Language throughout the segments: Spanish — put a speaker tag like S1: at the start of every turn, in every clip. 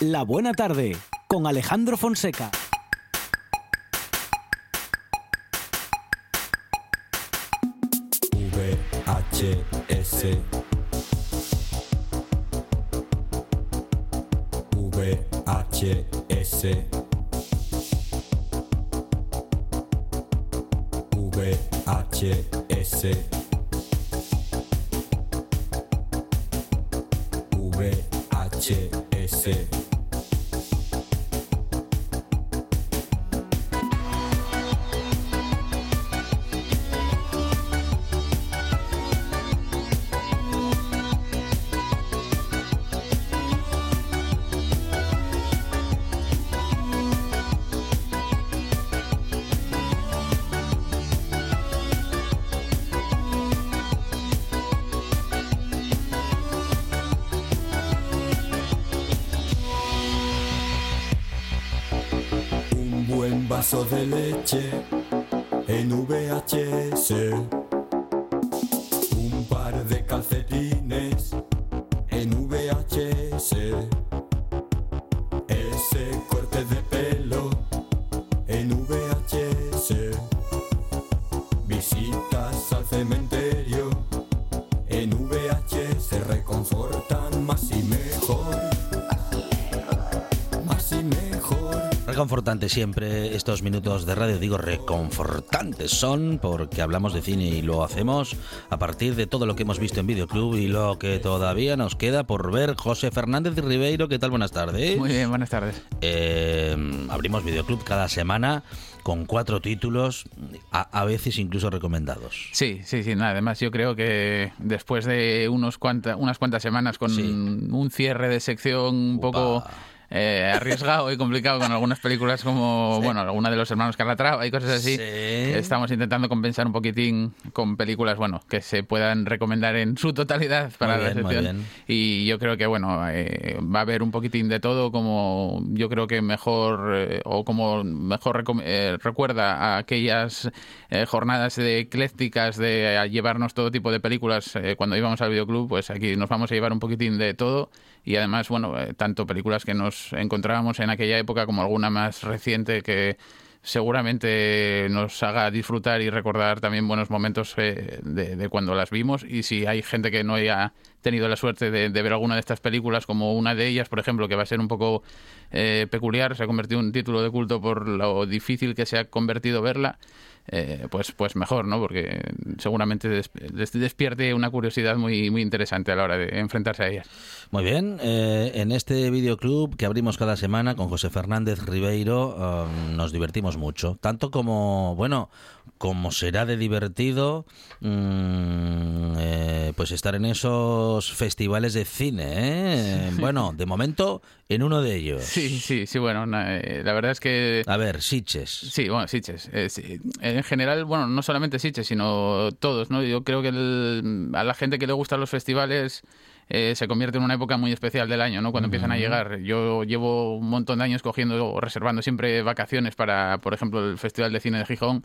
S1: La Buena Tarde con Alejandro Fonseca.
S2: VHS VHS VHS
S3: Reconfortante siempre estos minutos de radio, digo reconfortantes son porque hablamos de cine y lo hacemos a partir de todo lo que hemos visto en Videoclub y lo que todavía nos queda por ver. José Fernández Ribeiro, ¿qué tal? Buenas tardes.
S4: Muy bien, buenas tardes.
S3: Eh, abrimos Videoclub cada semana con cuatro títulos, a, a veces incluso recomendados.
S4: Sí, sí, sí. Nada, además, yo creo que después de unos cuanta, unas cuantas semanas con
S3: Sí.
S4: un cierre de sección un poco. Eh, arriesgado y complicado con algunas películas como, bueno, alguna de los hermanos Calatrava y cosas así,
S3: Sí.
S4: estamos intentando compensar un poquitín con películas, bueno, que se puedan recomendar en su totalidad para la sección. Y yo creo que, bueno, eh, va a haber un poquitín de todo, como yo creo que mejor, eh, o como mejor eh, recuerda a aquellas eh, jornadas de eclécticas de llevarnos todo tipo de películas cuando íbamos al videoclub, pues aquí nos vamos a llevar un poquitín de todo y además, bueno, eh, tanto películas que nos encontrábamos en aquella época como alguna más reciente que seguramente nos haga disfrutar y recordar también buenos momentos eh, de, de cuando las vimos. Y si hay gente que no haya tenido la suerte de, ver alguna de estas películas como una de ellas por ejemplo que va a ser un poco eh, peculiar se ha convertido en un título de culto por lo difícil que se ha convertido verla eh, pues pues mejor no porque seguramente des- des- despierte una curiosidad muy muy interesante a la hora de enfrentarse a ellas.
S3: Muy bien, eh, en este videoclub que abrimos cada semana con José Fernández Ribeiro eh, nos divertimos mucho, tanto como, bueno, como será de divertido mm, eh, pues estar en esos festivales de cine, ¿eh? Bueno, de momento en uno de ellos.
S4: sí sí sí bueno na- eh, la verdad es que
S3: A ver, Siches.
S4: Sí, bueno, Sitges. Eh, sí. En general, bueno, no solamente Sitges, sino todos, ¿no? Yo creo que el- a la gente que le gustan los festivales eh, se convierte en una época muy especial del año, ¿no? Cuando empiezan a llegar. Yo llevo un montón de años cogiendo o reservando siempre vacaciones para, por ejemplo, el Festival de Cine de Gijón,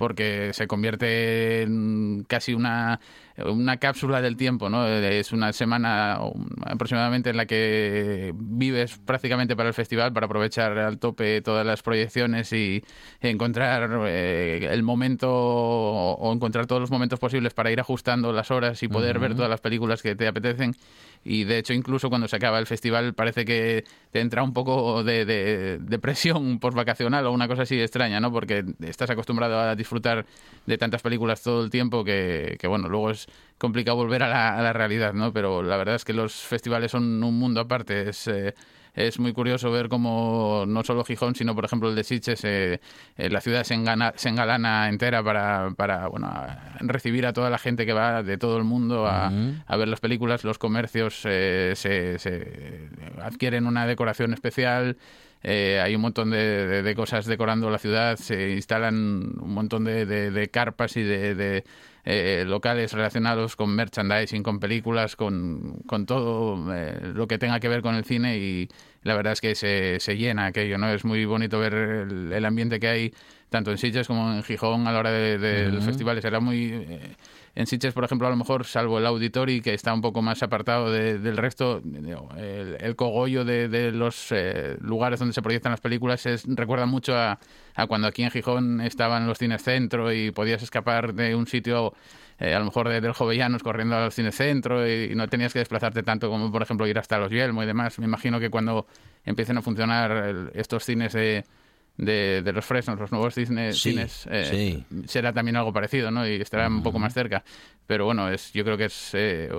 S4: porque se convierte en casi una, una cápsula del tiempo, ¿no? Es una semana aproximadamente en la que vives prácticamente para el festival para aprovechar al tope todas las proyecciones y encontrar eh, el momento o o encontrar todos los momentos posibles para ir ajustando las horas y poder ver todas las películas que te apetecen. Y de hecho, incluso cuando se acaba el festival, parece que te entra un poco de, de, de presión postvacacional o una cosa así extraña, ¿no? Porque estás acostumbrado a disfrutar de tantas películas todo el tiempo que, que, bueno, luego es complicado volver a la, a la realidad, ¿no? Pero la verdad es que los festivales son un mundo aparte. Es. eh, es muy curioso ver cómo no solo Gijón, sino por ejemplo el de Sitges, eh, eh, la ciudad se, engana- se engalana entera para, para bueno, a- recibir a toda la gente que va de todo el mundo a, a ver las películas. Los comercios eh, se, se adquieren una decoración especial. eh, hay un montón de, de- de cosas decorando la ciudad, se instalan un montón de, de- carpas y de, eh, locales relacionados con merchandising, con películas, con, con todo eh, lo que tenga que ver con el cine y, la verdad es que se, se llena aquello, ¿no? Es muy bonito ver el ambiente que hay tanto en Sitges como en Gijón a la hora de, de los festivales. Era muy... eh, en Sitges, por ejemplo, a lo mejor, salvo el Auditori, que está un poco más apartado de- del resto, el, el cogollo de, de los eh, lugares donde se proyectan las películas es, recuerda mucho a, a cuando aquí en Gijón estaban los cines centro y podías escapar de un sitio, eh, a lo mejor de, del Jovellanos, corriendo al cine centro y, no tenías que desplazarte tanto como, por ejemplo, ir hasta los Yelmo y demás. Me imagino que cuando empiecen a funcionar el- estos cines de de, de los Fresnos, los nuevos
S3: Sí,
S4: cines, eh, será también algo parecido, ¿no? Y estará un poco más cerca. Pero bueno, es, yo creo que es eh,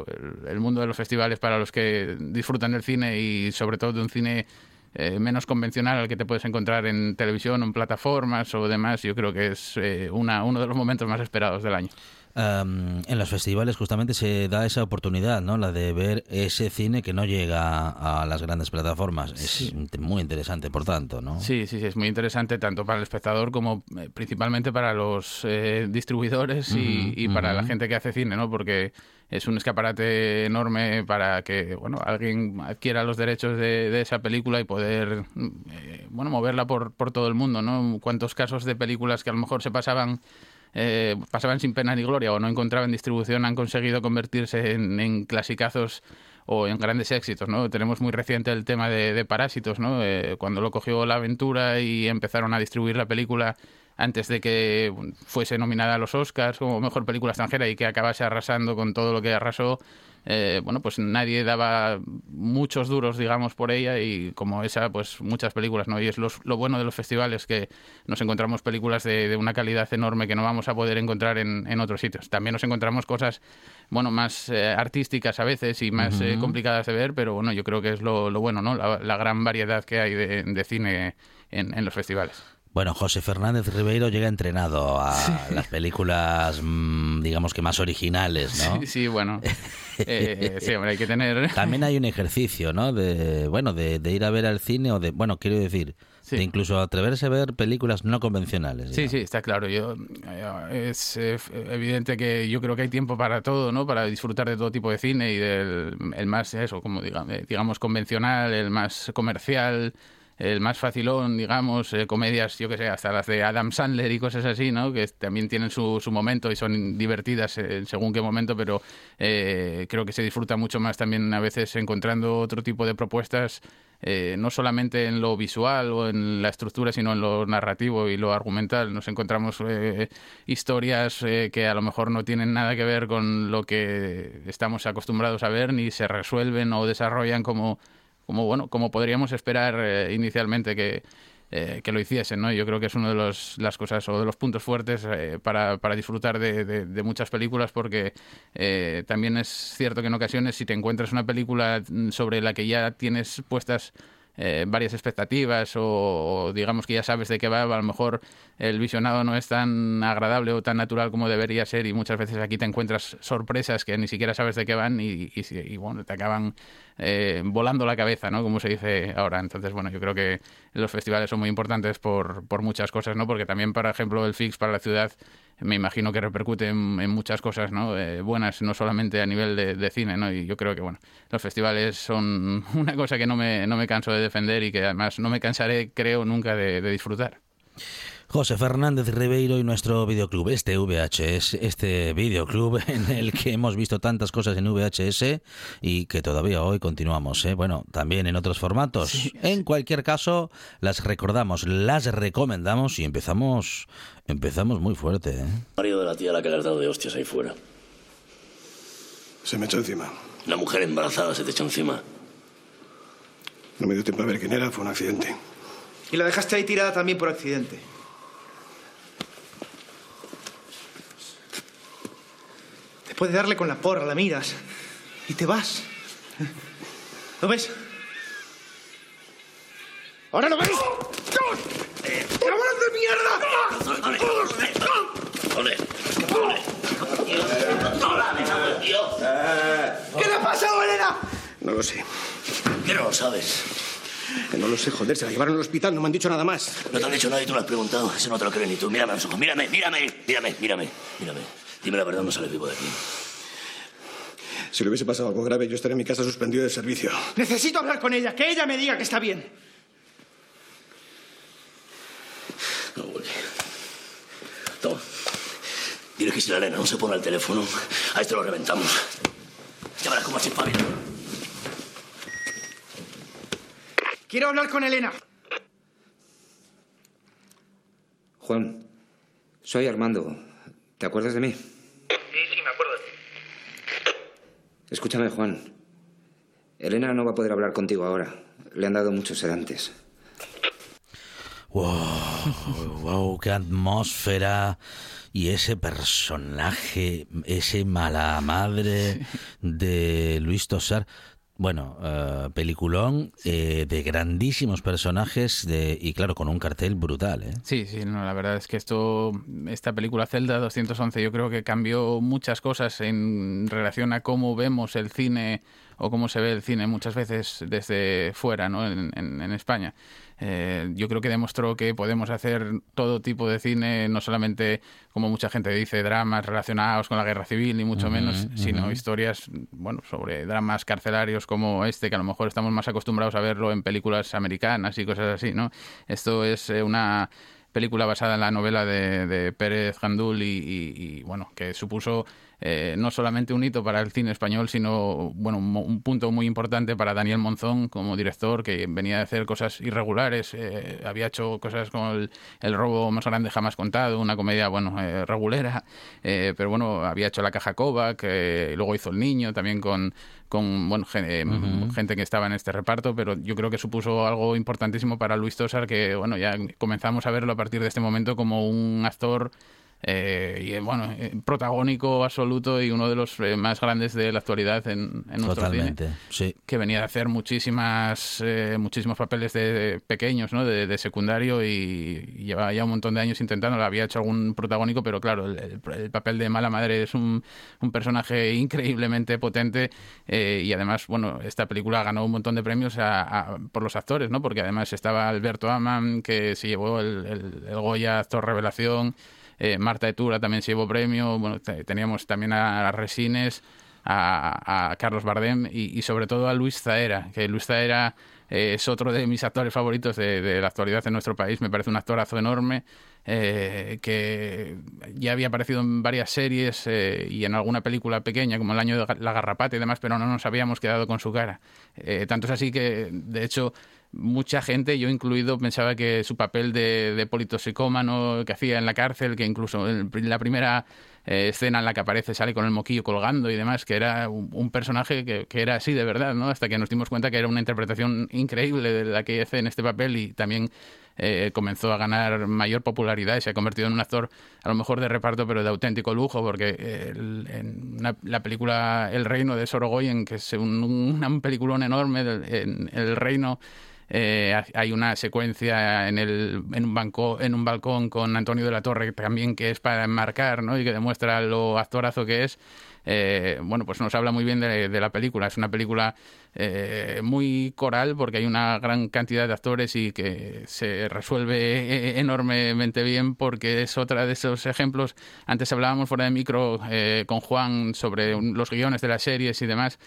S4: el, mundo de los festivales para los que disfrutan del cine y sobre todo de un cine eh, menos convencional al que te puedes encontrar en televisión o en plataformas o demás, yo creo que es eh, una, uno de los momentos más esperados del año.
S3: Um, en los festivales justamente se da esa oportunidad, ¿no? La de ver ese cine que no llega a las grandes plataformas. Es muy interesante, por tanto, ¿no?
S4: Sí, sí, sí, es muy interesante tanto para el espectador como eh, principalmente para los eh, distribuidores y, y para la gente que hace cine, ¿no? Porque es un escaparate enorme para que, bueno, alguien adquiera los derechos de, de esa película y poder, mm, eh, bueno, moverla por, por todo el mundo, ¿no? Cuántos casos de películas que a lo mejor se pasaban eh, pasaban sin pena ni gloria o no encontraban distribución han conseguido convertirse en, clasicazos o en grandes éxitos, ¿no? Tenemos muy reciente el tema de, de Parásitos, ¿no? Eh, cuando lo cogió la aventura y empezaron a distribuir la película antes de que fuese nominada a los Oscars como mejor película extranjera y que acabase arrasando con todo lo que arrasó, eh, bueno, pues nadie daba muchos duros, digamos, por ella y como esa, pues muchas películas, ¿no? Y es los- lo bueno de los festivales que nos encontramos películas de, de una calidad enorme que no vamos a poder encontrar en, en otros sitios. También nos encontramos cosas, bueno, más eh, artísticas a veces y más eh, complicadas de ver, pero bueno, yo creo que es lo, lo bueno, ¿no? La, la gran variedad que hay de, de cine en, en los festivales.
S3: Bueno, José Fernández Ribeiro llega entrenado a las películas, mm, digamos que más originales, ¿no?
S4: Sí, sí, bueno. Eh, sí, hombre, hay que tener...
S3: También hay un ejercicio, ¿no? De, bueno, de, de ir a ver al cine o de, bueno, quiero decir,
S4: Sí.
S3: de incluso atreverse a ver películas no convencionales.
S4: Sí,
S3: digamos.
S4: sí, está claro. Yo, eh, es eh, evidente que yo creo que hay tiempo para todo, ¿no? Para disfrutar de todo tipo de cine y del el más, eso, como digamos, digamos convencional, el más comercial, el más facilón, digamos, eh, comedias, yo que sé, hasta las de Adam Sandler y cosas así, ¿no? Que también tienen su, su momento y son divertidas eh, según qué momento, pero eh, creo que se disfruta mucho más también a veces encontrando otro tipo de propuestas eh, no solamente en lo visual o en la estructura, sino en lo narrativo y lo argumental. Nos encontramos eh, historias eh, que a lo mejor no tienen nada que ver con lo que estamos acostumbrados a ver, ni se resuelven o desarrollan como, como bueno, como podríamos esperar eh, inicialmente que, eh, que lo hiciesen, ¿no? Yo creo que es una de los, las cosas o de los puntos fuertes eh, para, para disfrutar de, de- muchas películas porque eh, también es cierto que en ocasiones si te encuentras una película mm, sobre la que ya tienes puestas varias expectativas o, digamos que ya sabes de qué va, a lo mejor el visionado no es tan agradable o tan natural como debería ser y muchas veces aquí te encuentras sorpresas que ni siquiera sabes de qué van y, y, y, bueno, te acaban eh, volando la cabeza, ¿no? Como se dice ahora. Entonces, bueno, yo creo que los festivales son muy importantes por, por muchas cosas, ¿no? Porque también, por ejemplo, el FIX para la ciudad me imagino que repercute en, muchas cosas ¿no? Eh, buenas, no solamente a nivel de, cine, ¿no? Y yo creo que bueno, los festivales son una cosa que no me, no me canso de defender y que además no me cansaré, creo, nunca de disfrutar.
S3: José Fernández Ribeiro y nuestro videoclub, este VHS, este videoclub en el que hemos visto tantas cosas en VHS y que todavía hoy continuamos, ¿eh? bueno, también en otros formatos. En cualquier caso, las recordamos, las recomendamos y empezamos, empezamos muy fuerte. ¿eh?
S5: marido de la tía a la que le has dado de hostias ahí fuera.
S6: Se me echó encima.
S5: La mujer embarazada se te echó encima.
S6: No me dio tiempo a ver quién era, fue un accidente.
S7: Y la dejaste ahí tirada también por accidente. Después de darle con la porra, la miras y te vas. ¿Lo ves? ¿Ahora lo ves? ¡Cabrón de mierda!
S5: ¡Ole! ¡Ole! ¡Ole! ¡Tío!
S7: ¿Qué le ha pasado, Elena?
S6: No lo sé.
S5: ¿Qué no lo sabes?
S6: No lo sé, joder. Se la llevaron al hospital, no me han dicho nada más.
S5: No te han dicho nada y tú lo has preguntado. Eso no te lo crees ni tú. Mírame a los ojos. Mírame, mírame, mírame, mírame, mírame. Dime la verdad, no sales vivo de aquí.
S6: Si le hubiese pasado algo grave, yo estaría en mi casa suspendido de servicio.
S7: Necesito hablar con ella, que ella me diga que está bien.
S5: No, Willy. Toma. Dile que si la nena no se pone al teléfono, a esto lo reventamos. Ya verás cómo se espabila.
S7: Quiero hablar con Elena.
S8: Juan, soy Armando. ¿Te acuerdas de mí?
S7: Sí, sí, me acuerdo.
S8: Escúchame, Juan. Elena no va a poder hablar contigo ahora. Le han dado muchos sedantes.
S3: Wow, wow, qué atmósfera. Y ese personaje, ese mala madre de Luis Tosar. Bueno, eh, peliculón eh, de grandísimos personajes de, y claro, con un cartel brutal. ¿eh?
S4: Sí, sí, no, la verdad es que esto, esta película Zelda 211 yo creo que cambió muchas cosas en relación a cómo vemos el cine o cómo se ve el cine muchas veces desde fuera, ¿no? en, en, en España. Eh, yo creo que demostró que podemos hacer todo tipo de cine, no solamente, como mucha gente dice, dramas relacionados con la guerra civil, ni mucho menos, sino historias, bueno, sobre dramas carcelarios como este, que a lo mejor estamos más acostumbrados a verlo en películas americanas y cosas así, ¿no? Esto es eh, una película basada en la novela de, de Pérez Gandul y, y- y, bueno, que supuso eh, no solamente un hito para el cine español, sino bueno, un, un punto muy importante para Daniel Monzón como director, que venía de hacer cosas irregulares, eh, había hecho cosas como el, El robo más grande jamás contado, una comedia, bueno, eh, regulera, eh, pero bueno, había hecho La caja Kovac, eh, luego hizo El niño, también con, con bueno, gen- eh,
S3: Ujú.
S4: gente que estaba en este reparto, pero yo creo que supuso algo importantísimo para Luis Tosar, que bueno, ya comenzamos a verlo a partir de este momento como un actor eh, y eh, bueno, eh, protagónico absoluto y uno de los eh, más grandes de la actualidad en, en nuestro cine
S3: Totalmente, sí.
S4: que venía de hacer muchísimas eh, muchísimos papeles de, de pequeños, ¿no? De, de secundario y, llevaba ya un montón de años intentándolo. Había hecho algún protagónico, pero claro, el papel de mala madre es un, un personaje increíblemente potente eh, y además, bueno, esta película ganó un montón de premios a- a- por los actores, ¿no? Porque además estaba Alberto Aman, que se llevó el, el- el Goya Actor Revelación. Eh, Marta Etura también se llevó premio. Bueno, te- teníamos también a Resines, a, Carlos Bardem y, sobre todo a Luis Zaera, que Luis Zaera eh, es otro de mis actores favoritos de, la actualidad en nuestro país. Me parece un actorazo enorme eh, que ya había aparecido en varias series y en alguna película pequeña, como El año de la garrapata y demás, pero no nos habíamos quedado con su cara. Tanto es así que, de hecho, mucha gente, yo incluido, pensaba que su papel de, de politoxicómano que hacía en la cárcel, que incluso en la primera eh, escena en la que aparece sale con el moquillo colgando y demás, que era un, un personaje que, que era así de verdad, ¿no? Hasta que nos dimos cuenta que era una interpretación increíble de la que hace en este papel y también eh, comenzó a ganar mayor popularidad y se ha convertido en un actor a lo mejor de reparto pero de auténtico lujo porque eh, el- en una- la película El Reino de Sorogoyen que es un, un, un peliculón enorme del- en El Reino eh, ha- hay una secuencia en, el, en, un banco, en un balcón con Antonio de la Torre también que es para enmarcar ¿no? y que demuestra lo actorazo que es. Eh, bueno, pues nos habla muy bien de, de la película. Es una película eh, muy coral porque hay una gran cantidad de actores y que se resuelve eh, enormemente bien porque es otra de esos ejemplos. Antes hablábamos fuera de micro eh, con Juan sobre los guiones de las series y demás.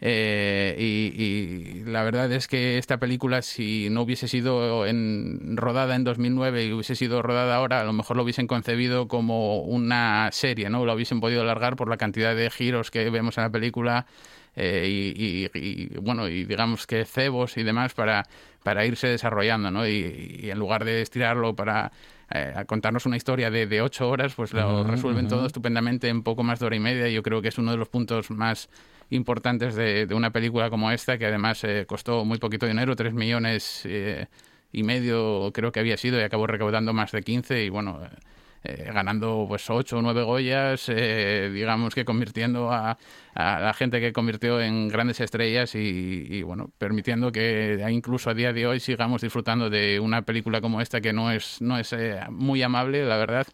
S4: Eh, y, y la verdad es que esta película, si no hubiese sido en, rodada en 2009 y hubiese sido rodada ahora, a lo mejor lo hubiesen concebido como una serie, ¿no? Lo hubiesen podido alargar por la cantidad de giros que vemos en la película eh, y, y- y, bueno, y digamos que cebos y demás para, para irse desarrollando, ¿no? Y, y en lugar de estirarlo para eh, a contarnos una historia de, de ocho horas, pues lo resuelven todo estupendamente en poco más de hora y media. Yo creo que es uno de los puntos más importantes de, de una película como esta, que además eh, costó muy poquito dinero, tres millones eh, y medio creo que había sido, y acabó recaudando más de 15 y bueno, eh, ganando pues ocho o nueve Goyas, eh, digamos que convirtiendo a, a la gente que convirtió en grandes estrellas y, bueno, permitiendo que incluso a día de hoy sigamos disfrutando de una película como esta que no es, no es eh, muy amable, la verdad,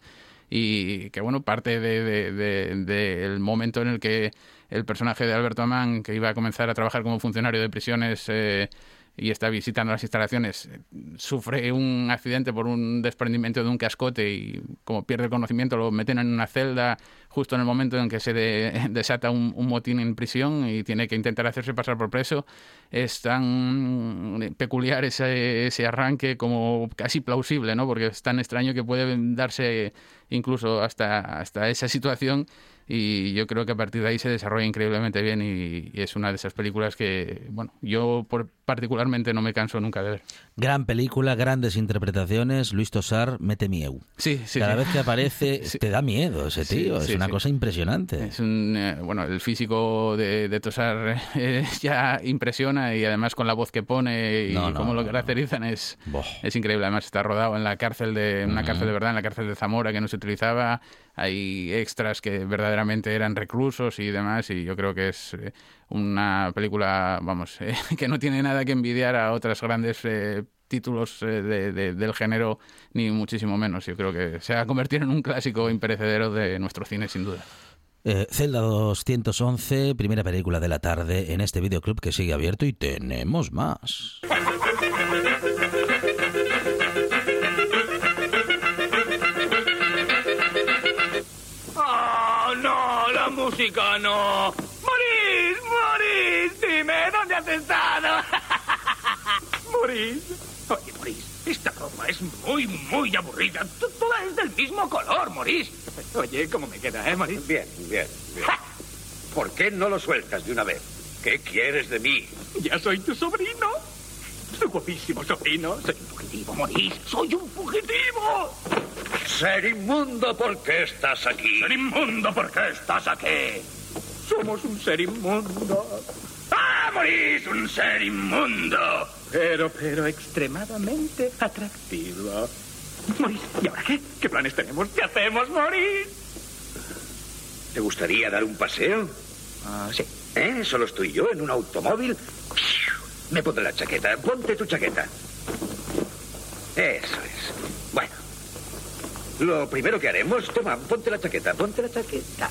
S4: y que bueno, parte de- de- de- del momento en el que el personaje de Alberto Amán, que iba a comenzar a trabajar como funcionario de prisiones, eh, y está visitando las instalaciones, eh, sufre un accidente por un desprendimiento de un cascote y como pierde el conocimiento lo meten en una celda justo en el momento en que se de- desata un, motín en prisión y tiene que intentar hacerse pasar por preso. Es tan peculiar ese, ese arranque como casi plausible, ¿no? Porque es tan extraño que puede darse incluso hasta, hasta esa situación y yo creo que a partir de ahí se desarrolla increíblemente bien y, y es una de esas películas que, bueno, yo por- particularmente no me canso nunca de ver.
S3: Gran película, grandes interpretaciones. Luis Tosar mete miedo.
S4: Sí, sí.
S3: Cada
S4: sí.
S3: vez que aparece
S4: Sí.
S3: te da miedo ese tío.
S4: sí,
S3: es una cosa impresionante.
S4: Es un, eh, bueno, el físico de, de Tosar eh, ya impresiona y además con la voz que pone y
S3: No, no,
S4: cómo lo caracterizan es, es increíble. Además está rodado en la cárcel de en una cárcel de verdad, en la cárcel de Zamora que no se utilizaba. Hay extras que verdaderamente eran reclusos y demás y yo creo que es eh, una película, vamos, eh, que no tiene nada que envidiar a otras grandes eh, títulos eh, de- de- del género ni muchísimo menos. Yo creo que se va a convertir en un clásico imperecedero de nuestro cine sin duda.
S3: Eh, Zelda 211, primera película de la tarde en este videoclub que sigue abierto y tenemos más.
S5: ¡Oh, no! ¡La música no! ¡Morís! ¡Morís! Dime, ¿dónde has estado? ¡Morís! Oye, Morís, esta ropa es muy, muy aburrida. Toda es del mismo color, Morís. Oye, ¿cómo me queda, eh, Morís?
S9: Bien, bien, bien. ¿Por qué no lo sueltas de una vez? ¿Qué quieres de mí?
S5: Ya soy tu sobrino. Tu guapísimo sobrino. Soy un fugitivo, Morís. ¡Soy un fugitivo!
S9: Ser inmundo, ¿por qué estás aquí?
S5: ¡Ser inmundo! ¿Por qué estás aquí? Somos un ser inmundo. ¡Ah, Morís! ¡Un ser inmundo! Pero, pero extremadamente atractivo. Morís, ¿y ahora qué? ¿Qué planes tenemos? ¿Qué hacemos, Morís?
S9: ¿Te gustaría dar un paseo?
S5: Ah, sí.
S9: ¿Eh? ¿Solo estoy yo en un automóvil? Me pondré la chaqueta. Ponte tu chaqueta. Eso es. Bueno. Lo primero que haremos... Toma, ponte la chaqueta. Ponte la chaqueta.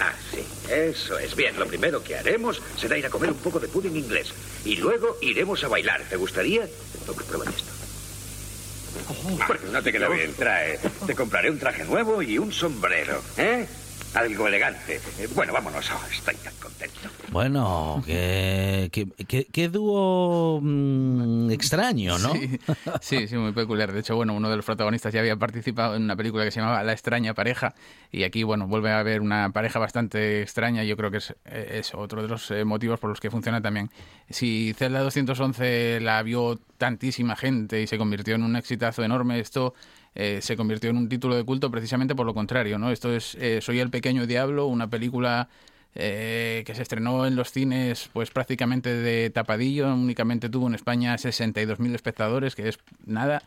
S9: Ah, sí. Eso es. Bien, lo primero que haremos será ir a comer un poco de pudding inglés. Y luego iremos a bailar. ¿Te gustaría? Prueba esto. Ah, no te queda bien. Trae. Te compraré un traje nuevo y un sombrero. ¿Eh? Algo elegante. Eh, Bueno, vámonos. Oh, estoy tan contento.
S3: Bueno, qué, qué, qué- qué dúo mm, extraño, ¿no?
S4: Sí, sí, sí, muy peculiar. De hecho, bueno, uno de los protagonistas ya había participado en una película que se llamaba La extraña pareja y aquí, bueno, vuelve a haber una pareja bastante extraña. y Yo creo que es, eh, es otro de los eh, motivos por los que funciona también. Si Zelda 211 la vio tantísima gente y se convirtió en un exitazo enorme, esto eh, se convirtió en un título de culto precisamente por lo contrario, ¿no? Esto es eh, Soy el pequeño diablo, una película eh, que se estrenó en los cines pues prácticamente de tapadillo, únicamente tuvo en España 62.000 espectadores, que es nada.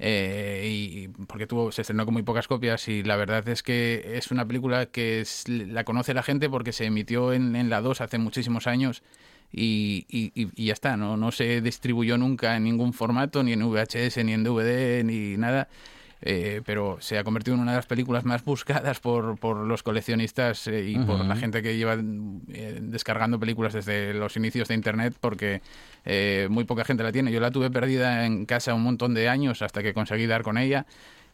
S4: eh, y porque tuvo se estrenó con muy pocas copias y la verdad es que es una película que la conoce la gente porque se emitió en, en la 2 hace muchísimos años y, y- y- y ya está, ¿no? no se distribuyó nunca en ningún formato, ni en VHS, ni en DVD, ni nada. Eh, pero se ha convertido en una de las películas más buscadas por, por los coleccionistas eh, y por la gente que lleva eh, descargando películas desde los inicios de Internet porque eh, muy poca gente la tiene. Yo la tuve perdida en casa un montón de años hasta que conseguí dar con ella.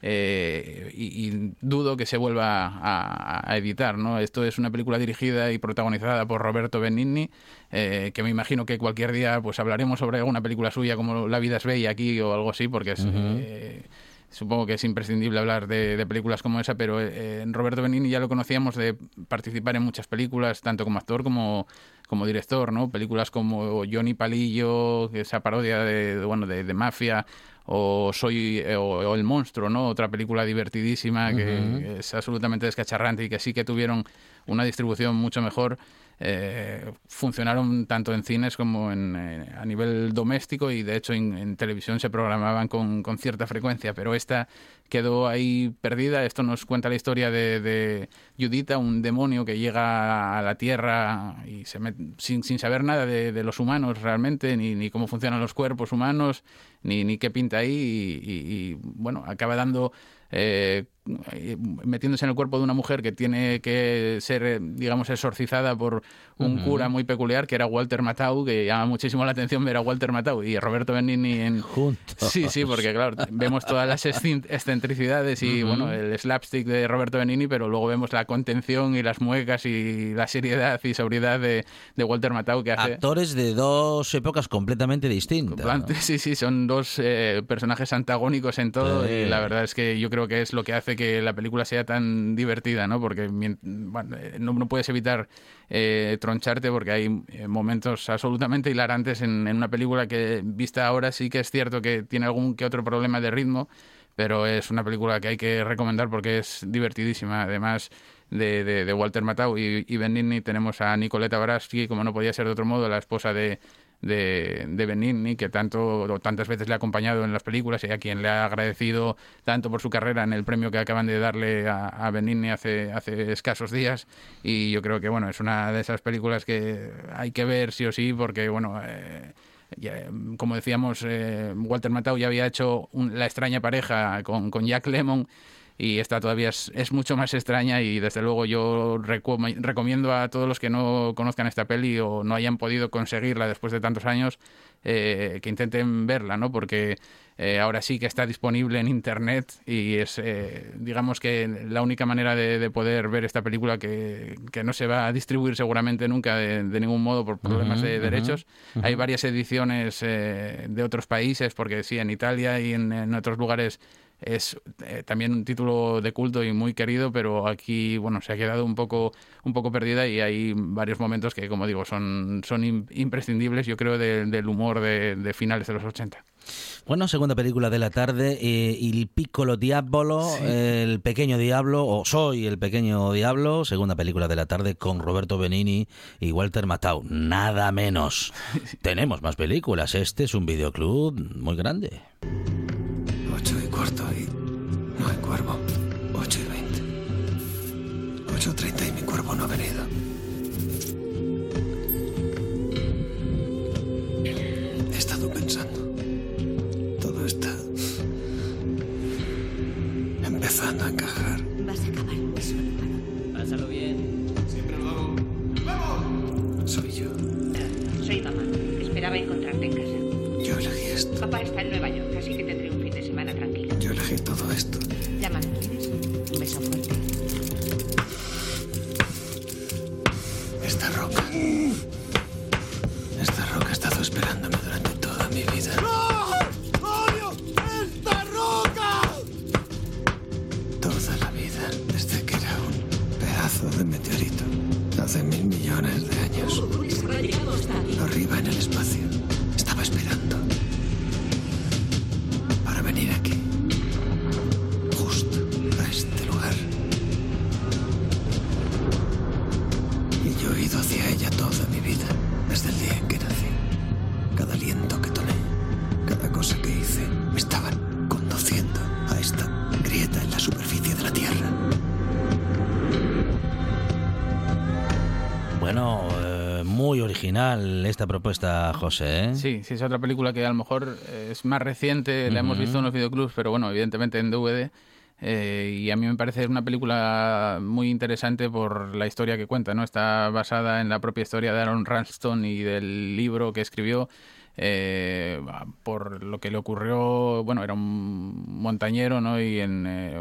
S4: eh, y, y dudo que se vuelva a, a editar, ¿no? Esto es una película dirigida y protagonizada por Roberto Benigni, eh, que me imagino que cualquier día pues hablaremos sobre alguna película suya como La vida es bella aquí o algo así, porque es, eh, supongo que es imprescindible hablar de, de películas como esa, pero eh, Roberto Benigni ya lo conocíamos de participar en muchas películas, tanto como actor como, como director, ¿no? Películas como Johnny Palillo, esa parodia de, de, bueno, de, de mafia, o Soy eh, o, o El monstruo, ¿no? Otra película divertidísima que es absolutamente descacharrante y que sí que tuvieron una distribución mucho mejor. eh, funcionaron tanto en cines como en, eh, a nivel doméstico y de hecho en, en televisión se programaban con, con cierta frecuencia, pero esta quedó ahí perdida. Esto nos cuenta la historia de, de Judita, un demonio que llega a la Tierra y se sin, sin saber nada de, de los humanos realmente, ni, ni cómo funcionan los cuerpos humanos, ni, ni qué pinta ahí, y, y- y, bueno, acaba dando eh, metiéndose en el cuerpo de una mujer que tiene que ser, eh, digamos, exorcizada por un cura muy peculiar que era Walter Matthau, que llama muchísimo la atención ver a Walter Matthau y Roberto Benigni en...
S3: Juntos.
S4: Sí, sí, porque claro, vemos todas las excentricidades y bueno, el slapstick de Roberto Benigni, pero luego vemos la contención y las muecas y la seriedad y sobriedad de, de Walter Matthau que hace...
S3: Actores de dos épocas completamente distintas.
S4: Sí, sí, son dos eh, personajes antagónicos en todo
S3: Sí.
S4: y la verdad es que yo creo que es lo que hace que la película sea tan divertida, ¿no? Porque bueno, eh, no, puedes evitar eh, troncharte porque hay eh, momentos absolutamente hilarantes en, una película que vista ahora sí que es cierto que tiene algún que otro problema de ritmo, pero es una película que hay que recomendar porque es divertidísima. Además de, de- de Walter Matthau y, y Benigni tenemos a Nicoleta Baraski, como no podía ser de otro modo, la esposa de, de, de Benigni, que tanto o tantas veces le ha acompañado en las películas y a quien le ha agradecido tanto por su carrera en el premio que acaban de darle a, Benigni hace, hace escasos días. Y yo creo que bueno, es una de esas películas que hay que ver sí o sí, porque bueno, eh, como decíamos, eh, Walter Matthau ya había hecho un- la extraña pareja con, con Jack Lemmon y esta todavía es, es mucho más extraña y desde luego yo recomiendo a todos los que no conozcan esta peli o no hayan podido conseguirla después de tantos años eh, que intenten verla, ¿no? Porque eh, ahora sí que está disponible en internet y es, eh, digamos que la única manera de, de poder ver esta película que, que no se va a distribuir seguramente nunca de, de ningún modo por problemas de derechos. Hay varias ediciones eh, de otros países, porque sí, en Italia y en, en otros lugares es eh, también un título de culto y muy querido, pero aquí bueno se ha quedado un poco un poco perdida y hay varios momentos que como digo son son im- imprescindibles yo creo de- del humor de, de finales de los 80.
S3: Bueno, segunda película de la tarde, eh, Il Piccolo Diabolo, El Pequeño Diablo, o Soy el Pequeño Diablo, segunda película de la tarde con Roberto Benini y Walter Matthau, nada menos. Tenemos más películas, este es un videoclub muy grande.
S6: Cuarto y no hay cuervo. Ocho y veinte. Ocho treinta y mi cuervo no ha venido. He estado pensando. Todo está empezando a encajar.
S10: Vas a acabar suelo, varón.
S11: Pásalo bien.
S6: Siempre lo hago. Soy yo.
S10: Soy mamá. Esperaba encontrarte en casa.
S6: Yo elegí esto.
S10: Papá está en Nueva York,
S6: todo esto.
S10: Llámame, ¿quieres? Un beso fuerte.
S6: Esta roca. Esta roca ha estado esperándome durante toda mi vida.
S2: ¡Odio esta roca!
S6: Toda la vida, desde que era un pedazo de meteorito. Hace mil millones de años. Arriba en el espacio.
S3: Original esta propuesta, José. ¿eh?
S4: Sí, sí, es otra película que a lo mejor eh, es más reciente, la hemos
S3: Ujú.
S4: visto en los videoclubs, pero bueno, evidentemente en DVD. eh, y a mí me parece una película muy interesante por la historia que cuenta, ¿no? Está basada en la propia historia de Aaron Ralston y del libro que escribió. Eh, por lo que le ocurrió, bueno, era un montañero, ¿no? Y en, eh,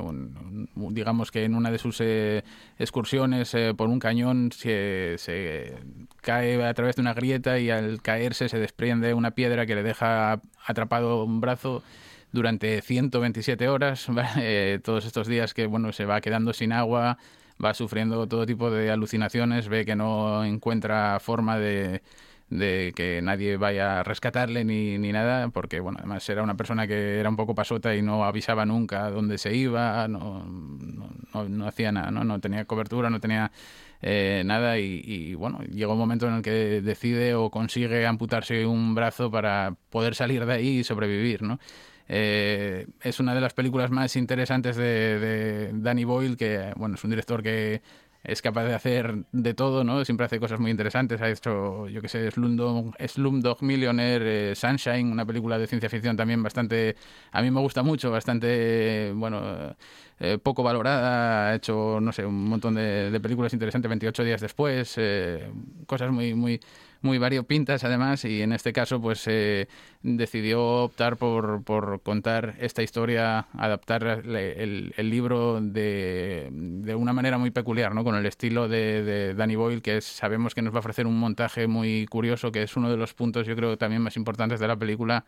S4: digamos que en una de sus eh, excursiones eh, por un cañón se, se cae a través de una grieta y al caerse se desprende una piedra que le deja atrapado un brazo durante 127 horas, ¿va? Eh, todos estos días que bueno se va quedando sin agua, va sufriendo todo tipo de alucinaciones, ve que no encuentra forma de, de que nadie vaya a rescatarle ni, ni nada, porque bueno, además era una persona que era un poco pasota y no avisaba nunca dónde se iba, no, no, no- hacía nada, ¿no? no tenía cobertura, no tenía eh, nada y, y, bueno, llega un momento en el que decide o consigue amputarse un brazo para poder salir de ahí y sobrevivir, ¿no? Eh, es una de las películas más interesantes de, de Danny Boyle, que bueno, es un director que es capaz de hacer de todo, ¿no? Siempre hace cosas muy interesantes. Ha hecho, yo que sé, Slumdog, Slumdog Millionaire, eh, Sunshine, una película de ciencia ficción también bastante, a mí me gusta mucho, bastante, bueno, eh, poco valorada. Ha hecho, no sé, un montón de, de películas interesantes 28 días después, eh, cosas muy, muy muy variopintas además y en este caso pues eh, decidió optar por, por, contar esta historia, adaptar el, el libro de, de, una manera muy peculiar, ¿no? con el estilo de, de, Danny Boyle que sabemos que nos va a ofrecer un montaje muy curioso que es uno de los puntos yo creo también más importantes de la película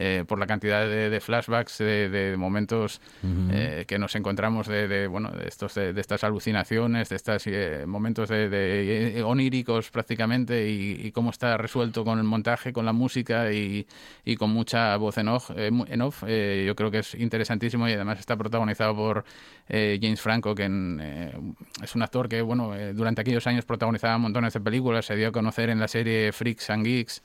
S4: eh, por la cantidad de, de flashbacks, de, de momentos uh -huh. eh, que nos encontramos de, bueno, de, estos, de, estas alucinaciones, de estos eh, momentos de, oníricos prácticamente y, y, cómo está resuelto con el montaje, con la música y, y con mucha voz en off. Eh, en off yo creo que es interesantísimo y además está protagonizado por James Franco, que en, es un actor que bueno, durante aquellos años protagonizaba montones de películas, se dio a conocer en la serie Freaks and Geeks.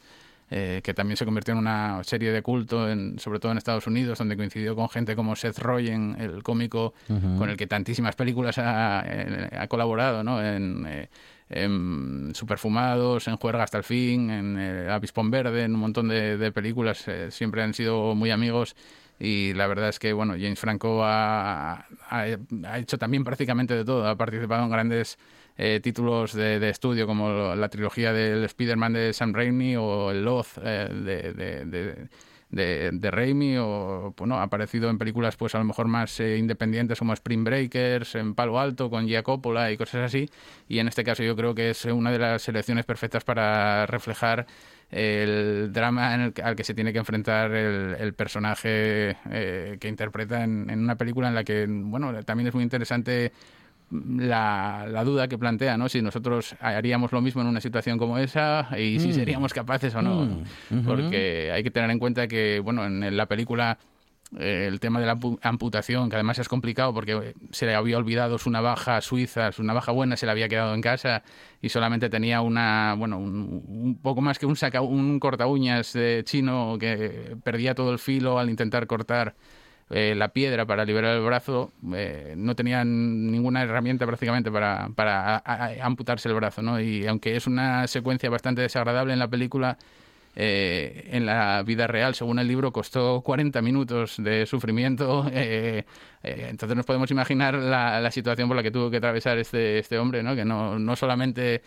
S4: Eh, que también se convirtió en una serie de culto, en, sobre todo en Estados Unidos, donde coincidió con gente como Seth Rogen, el cómico uh -huh. con el que tantísimas películas ha, ha colaborado, ¿no? En, eh, en Superfumados, en Juerga hasta el fin, en eh, Avispón Verde, en un montón de, de películas, eh, siempre han sido muy amigos y la verdad es que bueno James Franco ha, ha, ha hecho también prácticamente de todo, ha participado en grandes eh, títulos de, estudio como la trilogía del Spider-Man de Sam Raimi o el Loth eh, de, de, de de, Raimi o bueno, ha aparecido en películas pues a lo mejor más eh, independientes como Spring Breakers, en Palo Alto con Gia Coppola y cosas así. Y en este caso yo creo que es una de las selecciones perfectas para reflejar el drama en el, al que se tiene que enfrentar el, el personaje eh, que interpreta en, en, una película en la que bueno también es muy interesante la, la, duda que plantea, ¿no? Si nosotros haríamos lo mismo en una situación como esa y si mm. seríamos capaces o no. Mm. Uh -huh. Porque hay que tener en cuenta que, bueno, en la película eh, el tema de la amputación, que además es complicado porque se le había olvidado su navaja suiza, su navaja buena se le había quedado en casa y solamente tenía una, bueno, un, un poco más que un, saca, un corta uñas de chino que perdía todo el filo al intentar cortar eh, la piedra para liberar el brazo, eh, no tenían ninguna herramienta prácticamente para, para a, amputarse el brazo, ¿no? Y aunque es una secuencia bastante desagradable en la película, eh, en la vida real, según el libro, costó 40 minutos de sufrimiento. Eh, eh, entonces nos podemos imaginar la, la, situación por la que tuvo que atravesar este, este hombre, ¿no? Que no, no solamente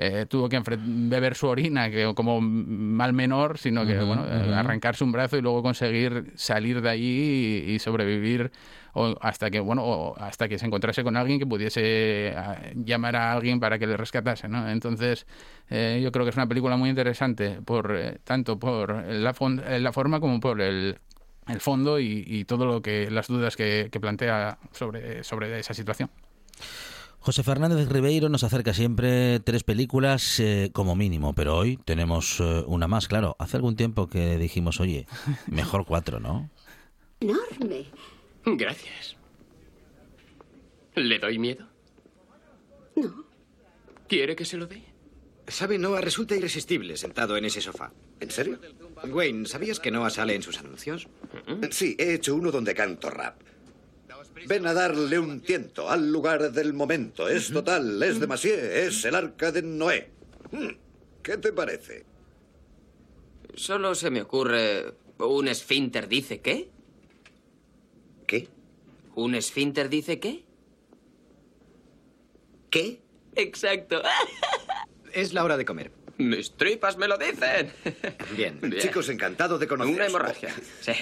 S4: eh, tuvo que beber su orina que como mal menor, sino que uh -huh, bueno, uh -huh. arrancarse un brazo y luego conseguir salir de allí y, y sobrevivir o hasta que bueno o hasta que se encontrase con alguien que pudiese uh, llamar a alguien para que le rescatase, ¿no? Entonces eh, yo creo que es una película muy interesante por eh, tanto por la, la forma como por el el fondo y, y, todo lo que las dudas que, que plantea sobre, sobre esa situación.
S3: José Fernández Ribeiro nos acerca siempre tres películas eh, como mínimo, pero hoy tenemos eh, una más, claro. Hace algún tiempo que dijimos, oye, mejor cuatro, ¿no?
S11: Enorme.
S12: Gracias. ¿Le doy miedo?
S11: No.
S12: ¿Quiere que se lo dé?
S13: Sabe, Noah resulta irresistible sentado en ese sofá.
S14: ¿En serio?
S13: Wayne, ¿sabías que Noah sale en sus anuncios?
S14: Sí, he hecho uno donde canto rap. Ven a darle un tiento al lugar del momento. Es total, es demasiado, es el arca de Noé. Hmm, ¿Qué te parece?
S12: Solo se me ocurre... ¿Un esfínter dice qué?
S14: ¿Qué?
S12: ¿Un esfínter dice qué?
S14: ¿Qué?
S12: Exacto.
S13: Es la hora de comer.
S12: Mis tripas me lo dicen.
S13: Bien.
S14: Bien. Chicos, encantado de conocer.
S12: Una hemorragia. Sí.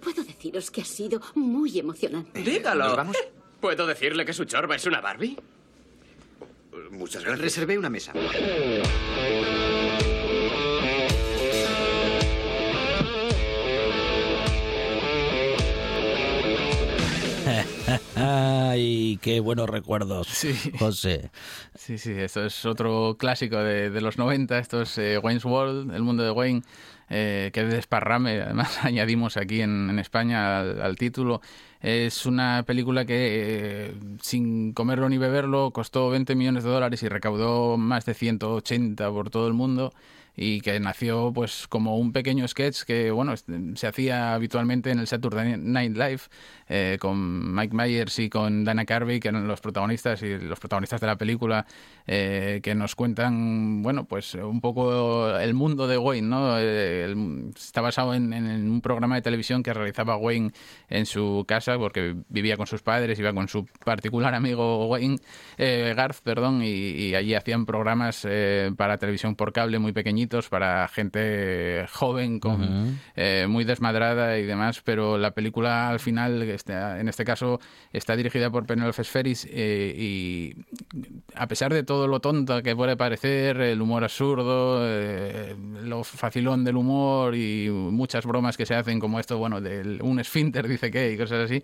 S11: Puedo deciros que ha sido muy emocionante.
S12: Dígalo. ¿Nos vamos? ¿Puedo decirle que su chorba es una Barbie?
S14: Muchas gracias.
S13: Reservé una mesa.
S3: Ay, qué buenos recuerdos, sí. José.
S4: Sí, sí, esto es otro clásico de, de los 90, esto es eh, Wayne's World, el mundo de Wayne, eh, que es desparrame, además añadimos aquí en, en España al, al, título. Es una película que, eh, sin comerlo ni beberlo, costó 20 millones de dólares y recaudó más de 180 por todo el mundo. Y que nació pues como un pequeño sketch que bueno se hacía habitualmente en el Saturday Night Live eh, con Mike Myers y con Dana Carvey que eran los protagonistas y los protagonistas de la película eh, que nos cuentan bueno pues un poco el mundo de Wayne no Eh, el- está basado en, un programa de televisión que realizaba Wayne en su casa porque vivía con sus padres iba con su particular amigo Wayne eh, Garth perdón y, y allí hacían programas eh, para televisión por cable muy pequeñitos para gente joven con eh, muy desmadrada y demás, pero la película al final, está- en este caso, está dirigida por Penelope Spheris eh, y a pesar de todo lo tonta que puede parecer, el humor absurdo, eh, lo facilón del humor y muchas bromas que se hacen como esto, bueno, de un esfínter dice que y cosas así,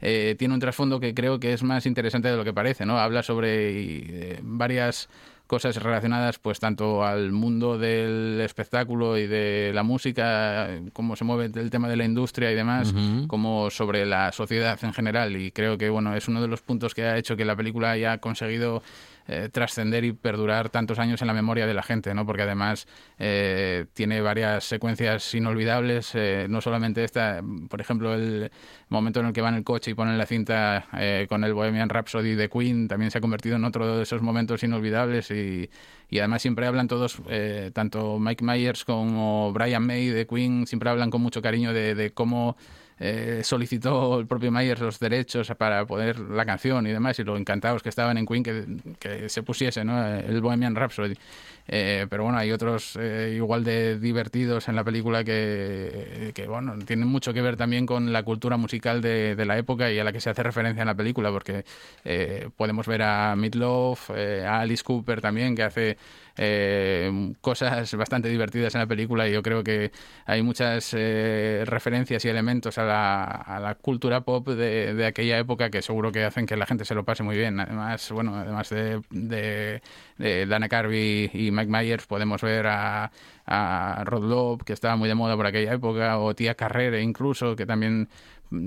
S4: eh, tiene un trasfondo que creo que es más interesante de lo que parece, ¿no? Habla sobre eh, varias cosas relacionadas pues tanto al mundo del espectáculo y de la música, cómo se mueve el tema de la industria y demás, como sobre la sociedad en general. Y creo que bueno, es uno de los puntos que ha hecho que la película haya conseguido eh, trascender y perdurar tantos años en la memoria de la gente, ¿no? Porque además eh, tiene varias secuencias inolvidables, eh, no solamente esta, por ejemplo, el momento en el que va en el coche y ponen la cinta eh, con el Bohemian Rhapsody de Queen, también se ha convertido en otro de esos momentos inolvidables y, y además siempre hablan todos, eh, tanto Mike Myers como Brian May de Queen, siempre hablan con mucho cariño de cómo eh, solicitó el propio Myers los derechos para poner la canción y demás, y lo encantados que estaban en Queen que, que se pusiese ¿no? el Bohemian Rhapsody. Eh, pero bueno, hay otros eh, igual de divertidos en la película que, que, bueno, tienen mucho que ver también con la cultura musical de, de la época y a la que se hace referencia en la película, porque eh, podemos ver a Meatloaf, eh, a Alice Cooper también, que hace eh, cosas bastante divertidas en la película y yo creo que hay muchas eh, referencias y elementos a la, a la cultura pop de, de aquella época que seguro que hacen que la gente se lo pase muy bien. Además, bueno, además de, de, de Dana Carvey y Mike Myers podemos ver a, Rod Loeb, que estaba muy de moda por aquella época, o Tía Carrere incluso, que también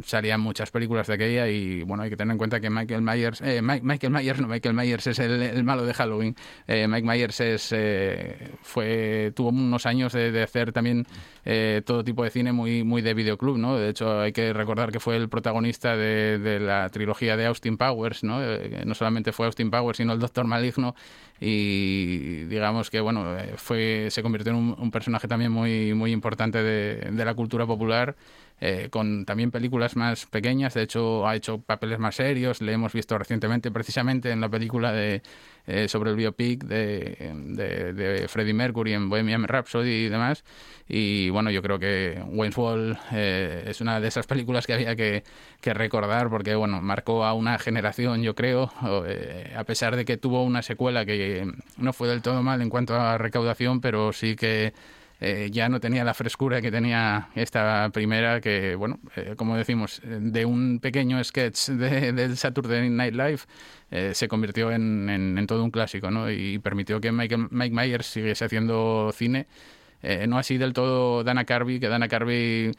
S4: salían muchas películas de aquella y bueno hay que tener en cuenta que Michael Myers eh, Mike- Michael Myers no Michael Myers es el, malo de Halloween. Eh, Mike Myers es eh, fue tuvo unos años de, hacer también eh, todo tipo de cine muy muy de videoclub no de hecho hay que recordar que fue el protagonista de, de la trilogía de Austin Powers no Eh, no solamente fue Austin Powers sino el Doctor Maligno y digamos que bueno eh, fue se convirtió en un, un personaje también muy muy importante de, de la cultura popular eh, con también películas más pequeñas. De hecho ha hecho papeles más serios. Le hemos visto recientemente precisamente en la película de eh, sobre el biopic de, de, de Freddie Mercury en Bohemian Rhapsody y demás. Y bueno yo creo que Wayne's Wall eh, es una de esas películas que había que, que recordar porque bueno marcó a una generación yo creo eh, a pesar de que tuvo una secuela que no fue del todo mal en cuanto a recaudación pero sí que eh, ya no tenía la frescura que tenía esta primera, que, bueno, eh, como decimos, de un pequeño sketch de, del Saturday Night Live eh, se convirtió en, en- en todo un clásico, ¿no? Y permitió que Michael, Mike Myers siguiese haciendo cine. Eh, no así del todo Dana Carvey, que Dana Carvey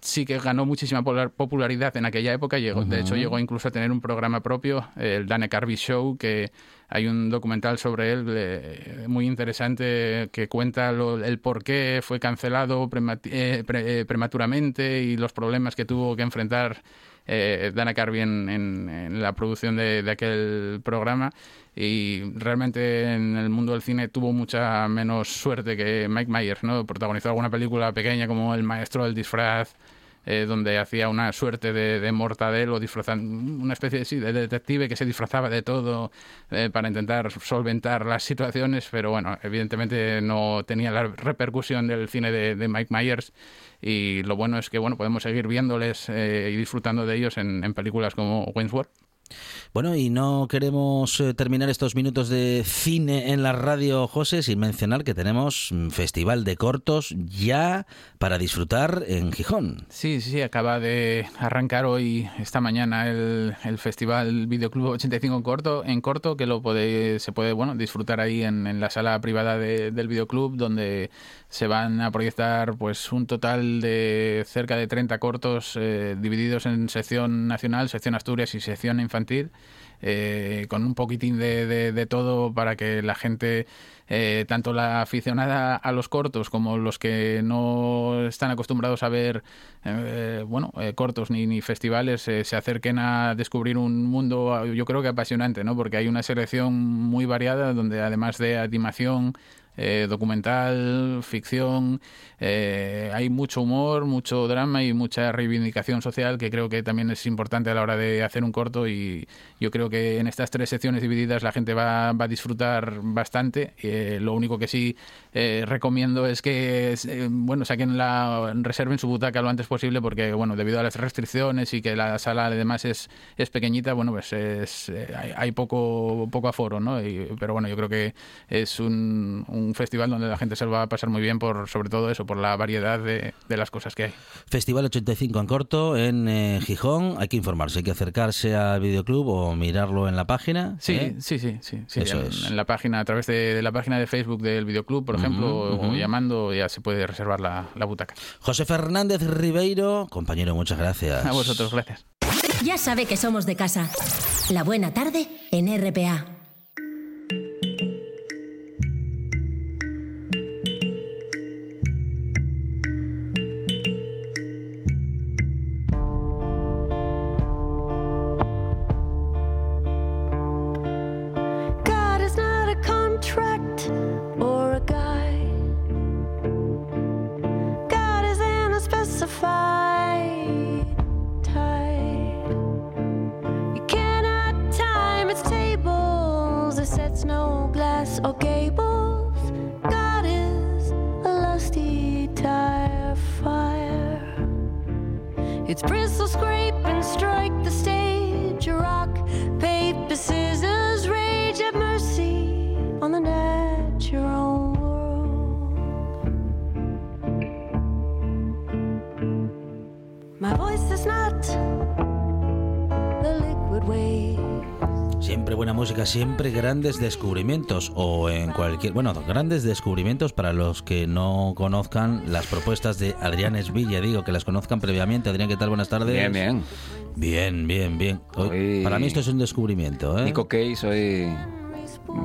S4: sí que ganó muchísima popularidad en aquella época. Llegó, De hecho, llegó incluso a tener un programa propio, el Dana Carvey Show, que hay un documental sobre él eh, muy interesante que cuenta lo- el por qué fue cancelado eh, pre- eh, prematuramente y los problemas que tuvo que enfrentar eh, Dana Carvey en, en- la producción de, de aquel programa y realmente en el mundo del cine tuvo mucha menos suerte que Mike Myers, ¿no? Protagonizó alguna película pequeña como El maestro del disfraz, eh, donde hacía una suerte de, de mortadelo, disfrazando, una especie de, sí, de detective que se disfrazaba de todo eh, para intentar solventar las situaciones, pero bueno, evidentemente no tenía la repercusión del cine de, Mike Myers y lo bueno es que bueno podemos seguir viéndoles eh, y disfrutando de ellos en, en películas como Wayne's World.
S3: Bueno, y no queremos eh, terminar estos minutos de cine en la radio, José, sin mencionar que tenemos Festival de Cortos ya para disfrutar en Gijón.
S4: Sí, sí, acaba de arrancar hoy, esta mañana, el, el Festival Videoclub 85 en corto, en corto que lo puede, se puede bueno, disfrutar ahí en, en la sala privada de- del videoclub, donde se van a proyectar pues un total de cerca de 30 cortos eh, divididos en sección nacional, sección Asturias y sección infantil. eh, con un poquitín de, de- de todo para que la gente, eh, tanto la aficionada a los cortos como los que no están acostumbrados a ver eh, bueno, eh, cortos ni, ni festivales, se acerquen a descubrir un mundo, yo creo que apasionante, ¿no? porque hay una selección muy variada donde además de animación, eh, documental, ficción, eh, hay mucho humor, mucho drama y mucha reivindicación social que creo que también es importante a la hora de hacer un corto y yo creo que en estas tres secciones divididas la gente va, va a disfrutar bastante. Eh, lo único que sí eh, recomiendo es que eh, bueno saquen la reserven su butaca lo antes posible porque bueno debido a las restricciones y que la sala además es, es pequeñita bueno pues es, eh, hay, hay poco poco aforo no pero bueno yo creo que es un festival donde la gente se lo va a pasar muy bien por sobre todo eso por la variedad de, de las cosas que hay
S3: Festival 85 en corto en eh, Gijón. Hay que informarse, hay que acercarse al videoclub o mirarlo en la página.
S4: Sí,
S3: ¿eh?
S4: sí, sí, sí, sí.
S3: Eso
S4: en,
S3: es.
S4: en la página, a través de, de la página de Facebook del videoclub, por ejemplo, o llamando, ya se puede reservar la, la butaca.
S3: José Fernández Ribeiro, compañero, muchas gracias.
S4: A vosotros, gracias.
S15: Ya sabe que somos de casa. La buena tarde en RPA.
S3: Siempre buena música, siempre grandes descubrimientos o en cualquier, bueno, grandes descubrimientos para los que no conozcan las propuestas de Adrián Esvilla, digo que las conozcan previamente. Adrián, ¿qué tal? Buenas tardes.
S16: Bien, bien.
S3: Bien, bien, bien. Hoy- Para mí esto es un descubrimiento, ¿eh?
S16: Nico Kay, soy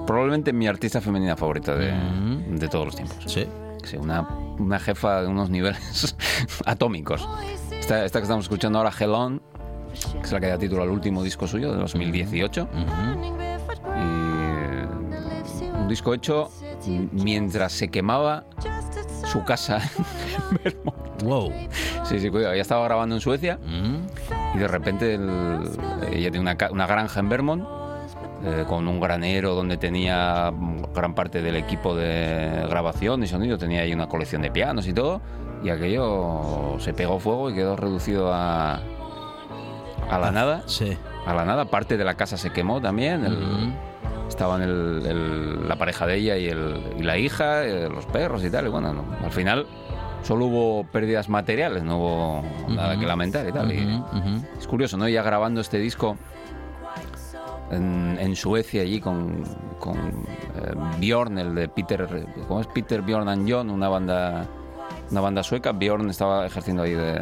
S16: probablemente mi artista femenina favorita de, de todos los tiempos.
S3: Sí.
S16: Sí, una, una jefa de unos niveles atómicos. Esta, esta que estamos escuchando ahora, Hell On, que es la que da título al último disco suyo de 2018. Y un disco hecho mientras se quemaba su casa en Vermont.
S3: Wow.
S16: Sí, sí, cuidado, ya estaba grabando en Suecia y de repente el- ella tiene una granja en Vermont eh, con un granero donde tenía gran parte del equipo de grabación y sonido, tenía ahí una colección de pianos y todo, y aquello se pegó fuego y quedó reducido a, a la nada.
S3: Sí.
S16: A la nada, parte de la casa se quemó también. el- Estaban el- el- la pareja de ella y, el- y la hija, eh, los perros y tal. Y bueno, no, al final solo hubo pérdidas materiales, no hubo nada que lamentar y tal. y es curioso, ¿no? Ya grabando este disco en, en Suecia, allí con, con eh, Bjorn, el de Peter, ¿cómo es? Peter Bjorn and John, una banda, una banda sueca. Bjorn estaba ejerciendo ahí de,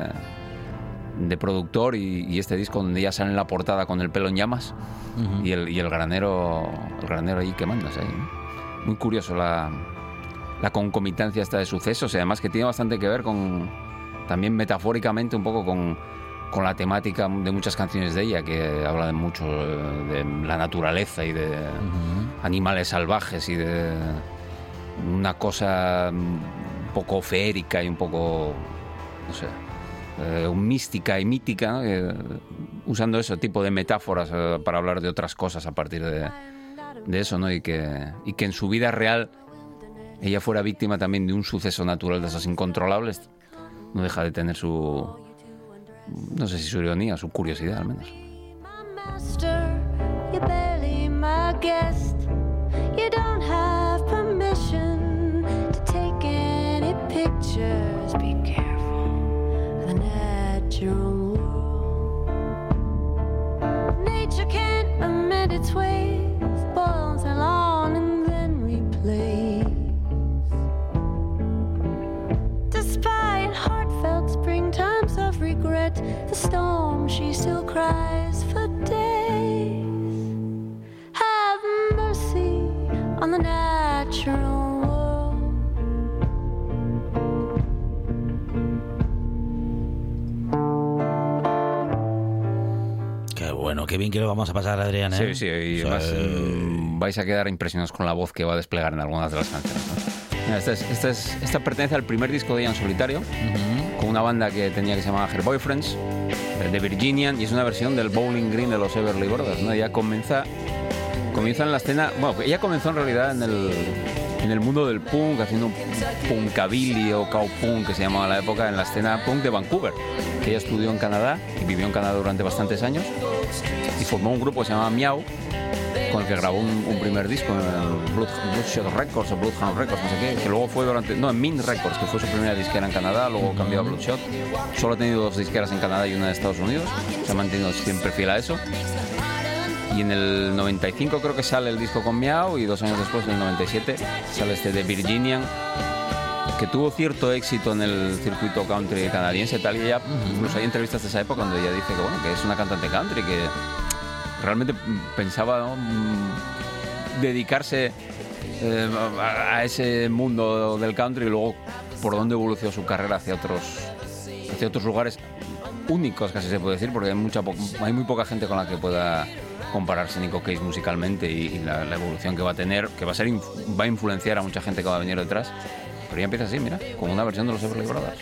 S16: de productor y, y este disco donde ya sale en la portada con el pelo en llamas y, el, y el granero el granero ahí quemándose ahí. Muy curioso la, la concomitancia esta de sucesos y además que tiene bastante que ver con también metafóricamente un poco con, con la temática de muchas canciones de ella que habla de mucho eh, de la naturaleza y de animales salvajes y de una cosa un poco feérica y un poco no sé eh, mística y mítica. Que, usando ese tipo de metáforas eh, para hablar de otras cosas a partir de, eso, ¿no? Y que, y que en su vida real ella fuera víctima también de un suceso natural de esos incontrolables, no deja de tener su, no sé si su ironía, su curiosidad al menos.
S17: Its ways, boils along and then replays. Despite heartfelt springtimes of regret, the storm she still cries
S3: qué bien que lo vamos a pasar, Adrián. ¿eh?
S16: Sí, sí, y además mm, vais a quedar impresionados con la voz que va a desplegar en algunas de las canciones. ¿no? Mira, esta, es- esta es- esta pertenece al primer disco de ella en solitario, con una banda que tenía que se llamaba Her Boyfriends, eh, de Virginian, y es una versión del Bowling Green de los Everly Brothers. ¿no? Ella comienza, comienza en la escena, bueno, ella comenzó en realidad en el, en el mundo del punk, haciendo un punkabilly o cowpunk que se llamaba a la época, en la escena punk de Vancouver, que ella estudió en Canadá y vivió en Canadá durante bastantes años y formó un grupo que se llama Miau con el que grabó un, primer disco en Blood, Bloodshot Records o Bloodhound Records, no sé qué, que luego fue durante, no, en Mint Records, que fue su primera disquera en Canadá, luego cambió a Bloodshot. Solo ha tenido dos disqueras en Canadá y una en Estados Unidos, se ha mantenido siempre fiel a eso. Y en el 95 creo que sale el disco con Miau y dos años después, en el 97, sale este de Virginian, que tuvo cierto éxito en el circuito country canadiense tal y ella incluso hay entrevistas de esa época donde ella dice que bueno que es una cantante country que realmente pensaba ¿no? Mm, dedicarse eh, a, ese mundo del country y luego por dónde evolucionó su carrera hacia otros hacia otros lugares únicos casi se puede decir porque hay mucha hay muy poca gente con la que pueda compararse Nico Case musicalmente y, y la, la evolución que va a tener que va a ser va a influenciar a mucha gente que va a venir detrás pero ya empieza así mira con una versión de los Everly Brothers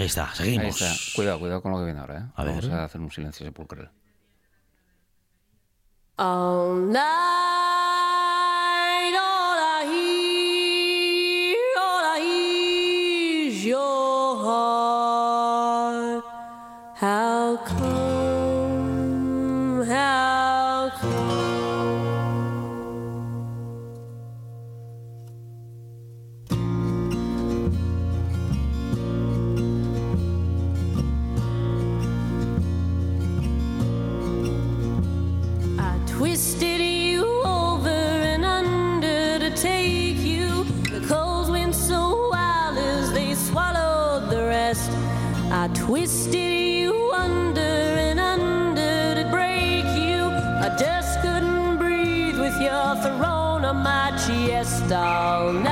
S3: Ahí está, seguimos.
S16: Ahí está. Cuidado, cuidado con lo que viene ahora, ¿eh?
S3: A
S16: Vamos
S3: ver.
S16: a hacer un silencio sepulcral.
S17: All night,
S3: down.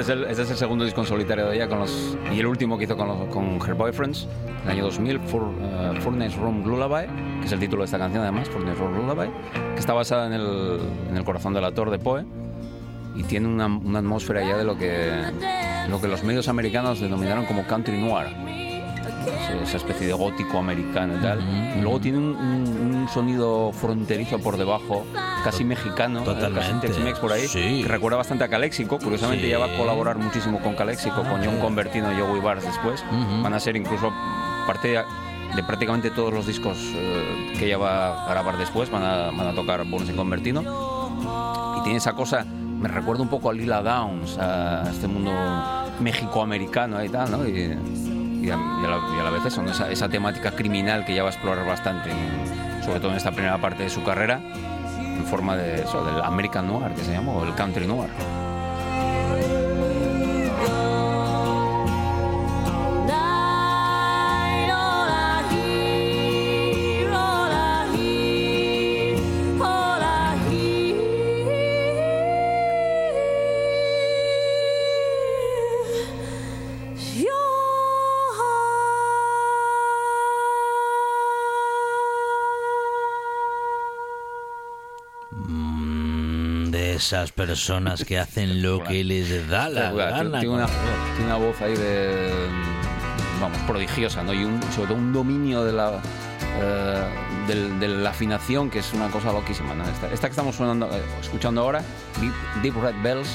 S16: Este es, el, este es el segundo disco en solitario de ella con los, y el último que hizo con, los- con Her Boyfriends, en el año 2000, Fur- eh, Furnace Room Lullaby, que es el título de esta canción además, Furnace Room Lullaby, que está basada en el, en el corazón del actor de Poe y tiene una, atmósfera ya de lo que los medios americanos denominaron como country noir. Esa especie de gótico americano y tal. Y luego tiene un, un- un sonido fronterizo por debajo, casi mexicano, eh, casi
S3: Totalmente.
S16: Tex-Mex por ahí,
S3: Sí.
S16: que recuerda bastante a Calexico. Curiosamente,
S3: Sí.
S16: ya va a colaborar muchísimo con Calexico, con John Convertino y Joey Bars después. Van a ser incluso parte de prácticamente todos los discos eh, que ella va a grabar después, van a, van a tocar Bones en Convertino. Y tiene esa cosa, me recuerda un poco a Lila Downs, a este mundo mexicoamericano y tal, ¿no? Y, y a, la, vez eso, esa, temática criminal que ya va a explorar bastante, sobre todo en esta primera parte de su carrera, en forma de del American Noir, que se llama, o el Country Noir.
S3: Esas personas que hacen lo que les da la gana.
S16: Tiene una, tiene una voz ahí de. Vamos, prodigiosa, ¿no? Y un, sobre todo un dominio de la. eh, del- de la afinación que es una cosa loquísima, ¿no? Esta, esta que estamos sonando, eh, escuchando ahora, Deep, Deep Red Bells,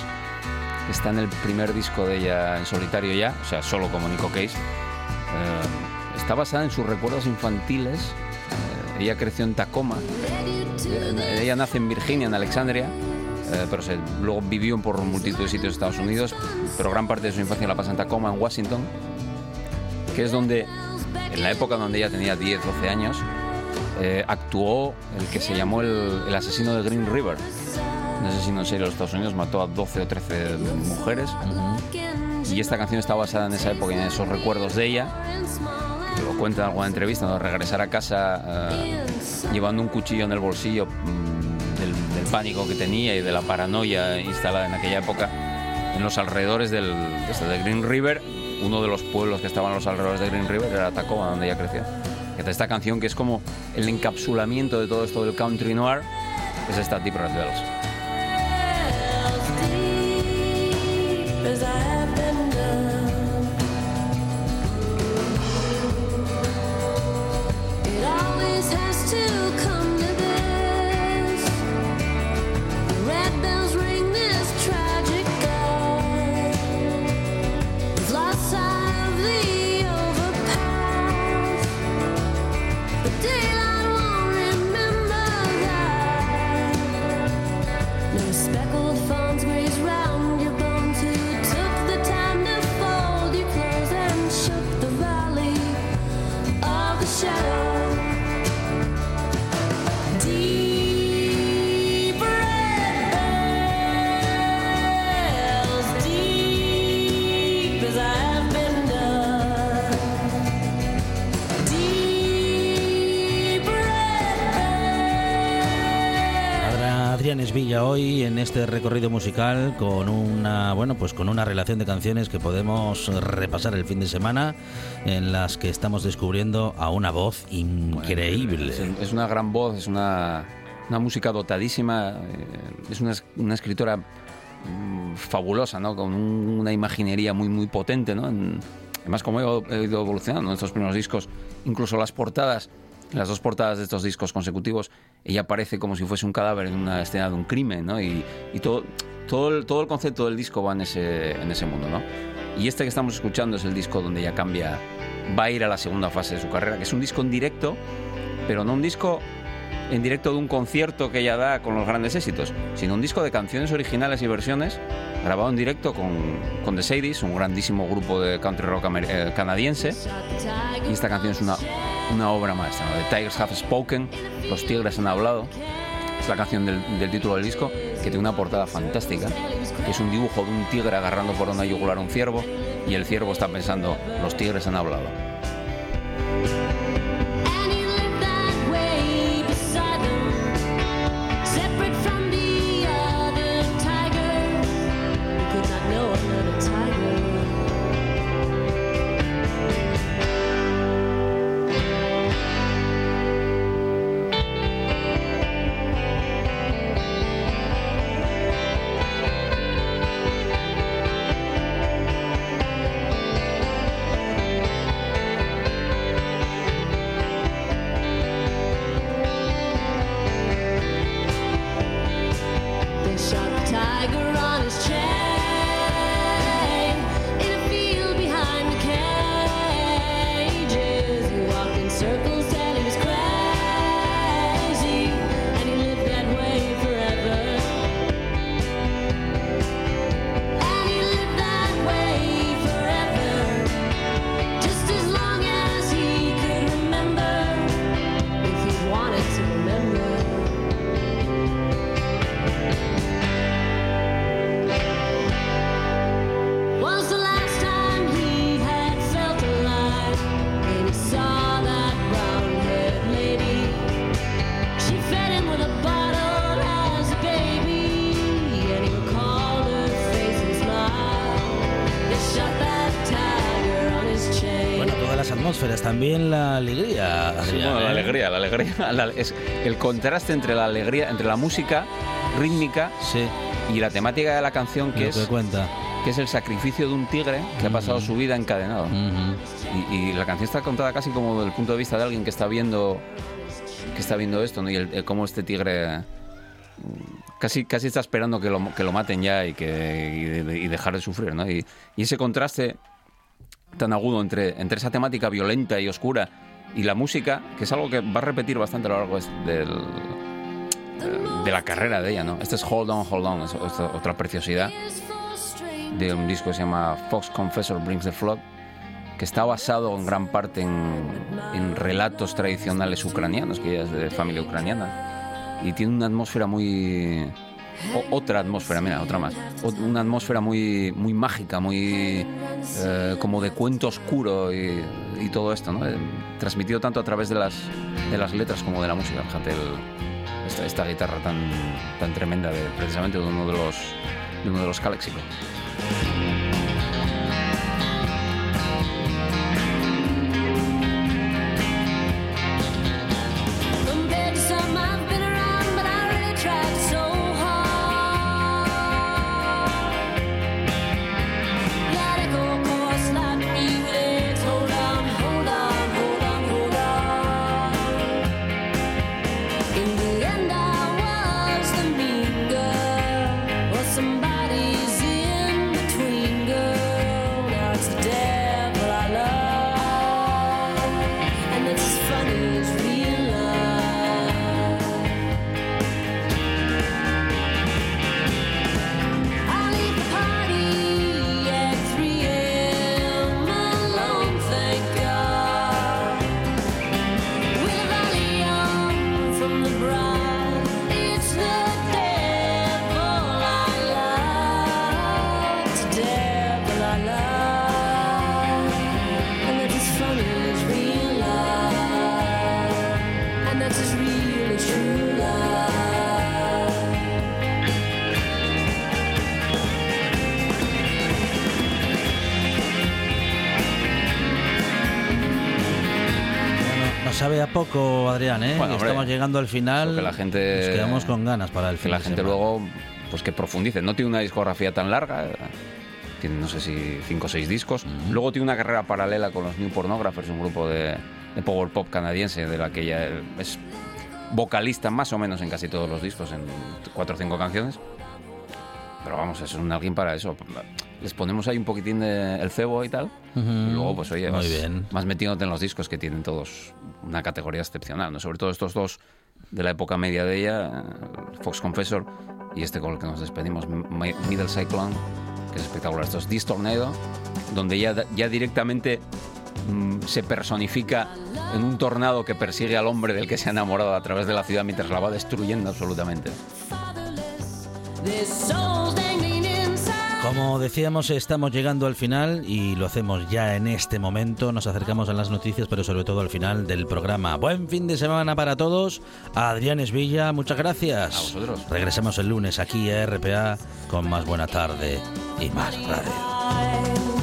S16: que está en el primer disco de ella en solitario ya, o sea, solo como Nico Case. Eh, está basada en sus recuerdos infantiles. Eh, ella creció en Tacoma. Eh, Ella nace en Virginia, en Alexandria, eh, pero se- luego vivió por multitud de sitios de Estados Unidos, pero gran parte de su infancia la pasa en Tacoma, en Washington, que es donde, en la época donde ella tenía 10, 12 años, eh, actuó el que se llamó el, el asesino de Green River. Un asesino en serie de los Estados Unidos, mató a 12 o 13 mujeres. Y esta canción está basada en esa época y en esos recuerdos de ella. que Lo cuenta en alguna entrevista, ¿no? regresar a casa eh, llevando un cuchillo en el bolsillo mm, pánico que tenía y de la paranoia instalada en aquella época en los alrededores del, de esto, de Green River. Uno de los pueblos que estaban a los alrededores de Green River era Tacoma, donde ella creció. Esta canción que es como el encapsulamiento de todo esto del country noir, es esta Deep Red Bells.
S3: Esvilla hoy en este recorrido musical con una bueno pues con una relación de canciones que podemos repasar el fin de semana en las que estamos descubriendo a una voz increíble.
S16: Es, es una gran voz, es una, una música dotadísima, eh, es una, una escritora mm, fabulosa, ¿no? Con un- una imaginería muy, muy potente, ¿no? En- además, como he, he ido evolucionando en estos primeros discos, incluso las portadas, las dos portadas de estos discos consecutivos, ella aparece como si fuese un cadáver en una escena de un crimen, ¿no? Y, todo, todo, el, todo el concepto del disco va en ese, en ese mundo, ¿no? Y este que estamos escuchando es el disco donde ella cambia, va a ir a la segunda fase de su carrera, que es un disco en directo, pero no un disco en directo de un concierto que ella da con los grandes éxitos, sino un disco de canciones originales y versiones grabado en directo con, con The Sadies, un grandísimo grupo de country rock eh, canadiense. Y esta canción es una, una obra maestra. The Tigers Have Spoken, Los Tigres han hablado. Es la canción del, del título del disco, que tiene una portada fantástica, que es un dibujo de un tigre agarrando por una yugular a un ciervo, y el ciervo está pensando, los tigres han hablado.
S3: También la alegría.
S16: Sí, bueno, la
S3: ¿eh?
S16: alegría, la alegría, la- es el contraste entre la alegría, entre la música rítmica y la temática de la canción que
S3: Lo
S16: es
S3: que cuenta.
S16: que es el sacrificio de un tigre que ha pasado su vida encadenado. y, y la canción está contada casi como del punto de vista de alguien que está viendo que está viendo esto, ¿no? Y el, el cómo este tigre mm, casi casi está esperando que lo, que lo maten ya y que y, de- y dejar de sufrir, ¿no? Y, y ese contraste tan agudo entre, entre esa temática violenta y oscura y la música, que es algo que va a repetir bastante a lo largo del, de la carrera de ella, ¿no? Este es Hold On, Hold On, es otra preciosidad de un disco que se llama Fox Confessor Brings the Flood, que está basado en gran parte en, en relatos tradicionales ucranianos, que ella es de familia ucraniana, y tiene una atmósfera muy... o- otra atmósfera, mira, otra más. O- Una atmósfera muy, muy mágica, muy eh, como de cuento oscuro y, todo esto, ¿no? Eh, Transmitido tanto a través de las, de las letras como de la música. Fíjate, el- esta, guitarra tan, tan tremenda de, precisamente de uno de los, de los.
S3: Sabe a poco, Adrián, ¿eh?
S16: Bueno, hombre,
S3: Estamos llegando al final.
S16: que la gente
S3: Nos quedamos con ganas para el
S16: que
S3: fin
S16: la gente
S3: semana.
S16: luego pues que profundice no tiene una discografía tan larga eh, tiene no sé si cinco o seis discos luego tiene una carrera paralela con los New Pornographers un grupo de, de power pop canadiense de la que ella es vocalista más o menos en casi todos los discos en cuatro o cinco canciones pero vamos es un alguien para eso les ponemos ahí un poquitín de el cebo y tal
S3: Ujú.
S16: y luego pues oye
S3: bien.
S16: más metiéndote en los discos que tienen todos una categoría excepcional, ¿no? Sobre todo estos dos de la época media de ella, Fox Confessor y este con el que nos despedimos, Mi- Middle Cyclone, que es espectacular. Esto es This Tornado, donde ya, ya directamente mm, se personifica en un tornado que persigue al hombre del que se ha enamorado a través de la ciudad mientras la va destruyendo absolutamente.
S3: Como decíamos, estamos llegando al final y lo hacemos ya en este momento. Nos acercamos a las noticias, pero sobre todo al final del programa. Buen fin de semana para todos. Adrián Esvilla, muchas gracias.
S16: A vosotros.
S3: Regresamos el lunes aquí a RPA con más buena tarde y más radio.